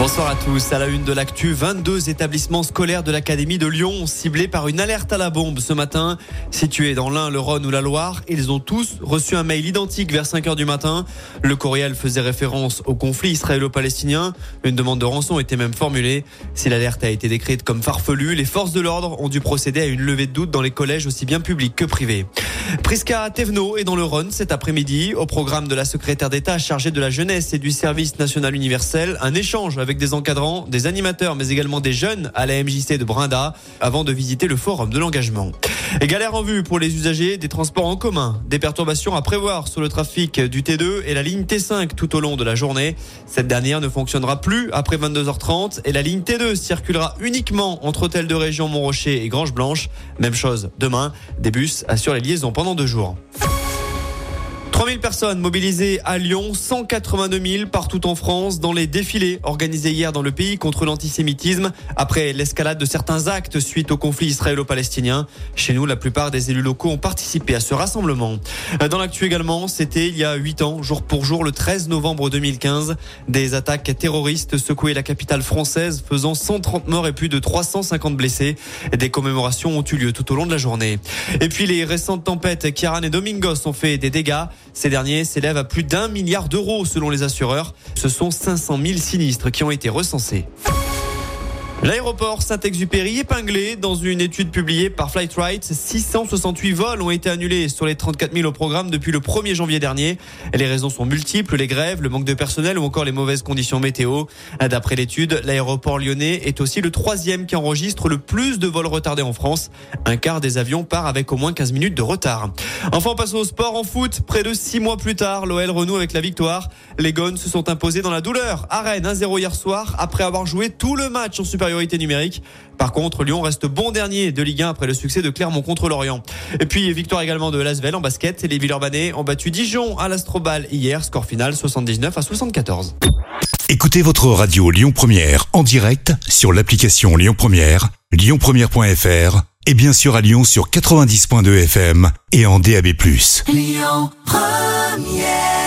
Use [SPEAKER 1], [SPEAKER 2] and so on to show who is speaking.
[SPEAKER 1] Bonsoir à tous. À la une de l'actu, 22 établissements scolaires de l'Académie de Lyon ciblés par une alerte à la bombe ce matin. Situés dans l'Ain, le Rhône ou la Loire, ils ont tous reçu un mail identique vers 5 heures du matin. Le courriel faisait référence au conflit israélo-palestinien. Une demande de rançon était même formulée. Si l'alerte a été décrite comme farfelue, les forces de l'ordre ont dû procéder à une levée de doute dans les collèges aussi bien publics que privés. Prisca Thévenot est dans le Rhône cet après-midi. Au programme de la secrétaire d'État chargée de la jeunesse et du service national universel, un échange avec des encadrants, des animateurs, mais également des jeunes à la MJC de Brinda avant de visiter le forum de l'engagement. Et galère en vue pour les usagers des transports en commun. Des perturbations à prévoir sur le trafic du T2 et la ligne T5 tout au long de la journée. Cette dernière ne fonctionnera plus après 22h30 et la ligne T2 circulera uniquement entre Hôtel de Région Montrocher et Grange Blanche. Même chose demain. Des bus assurent les liaisons pendant deux jours. 3000 personnes mobilisées à Lyon, 182 000 partout en France dans les défilés organisés hier dans le pays contre l'antisémitisme après l'escalade de certains actes suite au conflit israélo-palestinien. Chez nous, la plupart des élus locaux ont participé à ce rassemblement. Dans l'actu également, c'était il y a 8 ans, jour pour jour, le 13 novembre 2015, des attaques terroristes secouaient la capitale française faisant 130 morts et plus de 350 blessés. Des commémorations ont eu lieu tout au long de la journée. Et puis les récentes tempêtes Kiaran et Domingos ont fait des dégâts. Ces derniers s'élèvent à plus d'un milliard d'euros selon les assureurs. Ce sont 500 000 sinistres qui ont été recensés. L'aéroport Saint-Exupéry épinglé dans une étude publiée par Flightright. 668 vols ont été annulés sur les 34 000 au programme depuis le 1er janvier dernier. Les raisons sont multiples, les grèves, le manque de personnel ou encore les mauvaises conditions météo. D'après l'étude, l'aéroport lyonnais est aussi le troisième qui enregistre le plus de vols retardés en France. Un quart des avions part avec au moins 15 minutes de retard. Enfin, on passe au sport en foot. Près de six mois plus tard, l'OL renoue avec la victoire. Les Gones se sont imposés dans la douleur. À Rennes, 1-0 hier soir après avoir joué tout le match en supérieur numérique. Par contre, Lyon reste bon dernier de Ligue 1 après le succès de Clermont contre l'Orient. Et puis, victoire également de Lasvel en basket. Les Villeurbanais ont battu Dijon à l'Astrobal hier. Score final 79 à 74.
[SPEAKER 2] Écoutez votre radio Lyon Première en direct sur l'application Lyon Première, lyonpremière.fr et bien sûr à Lyon sur 90.2 FM et en DAB+.
[SPEAKER 3] Lyon Première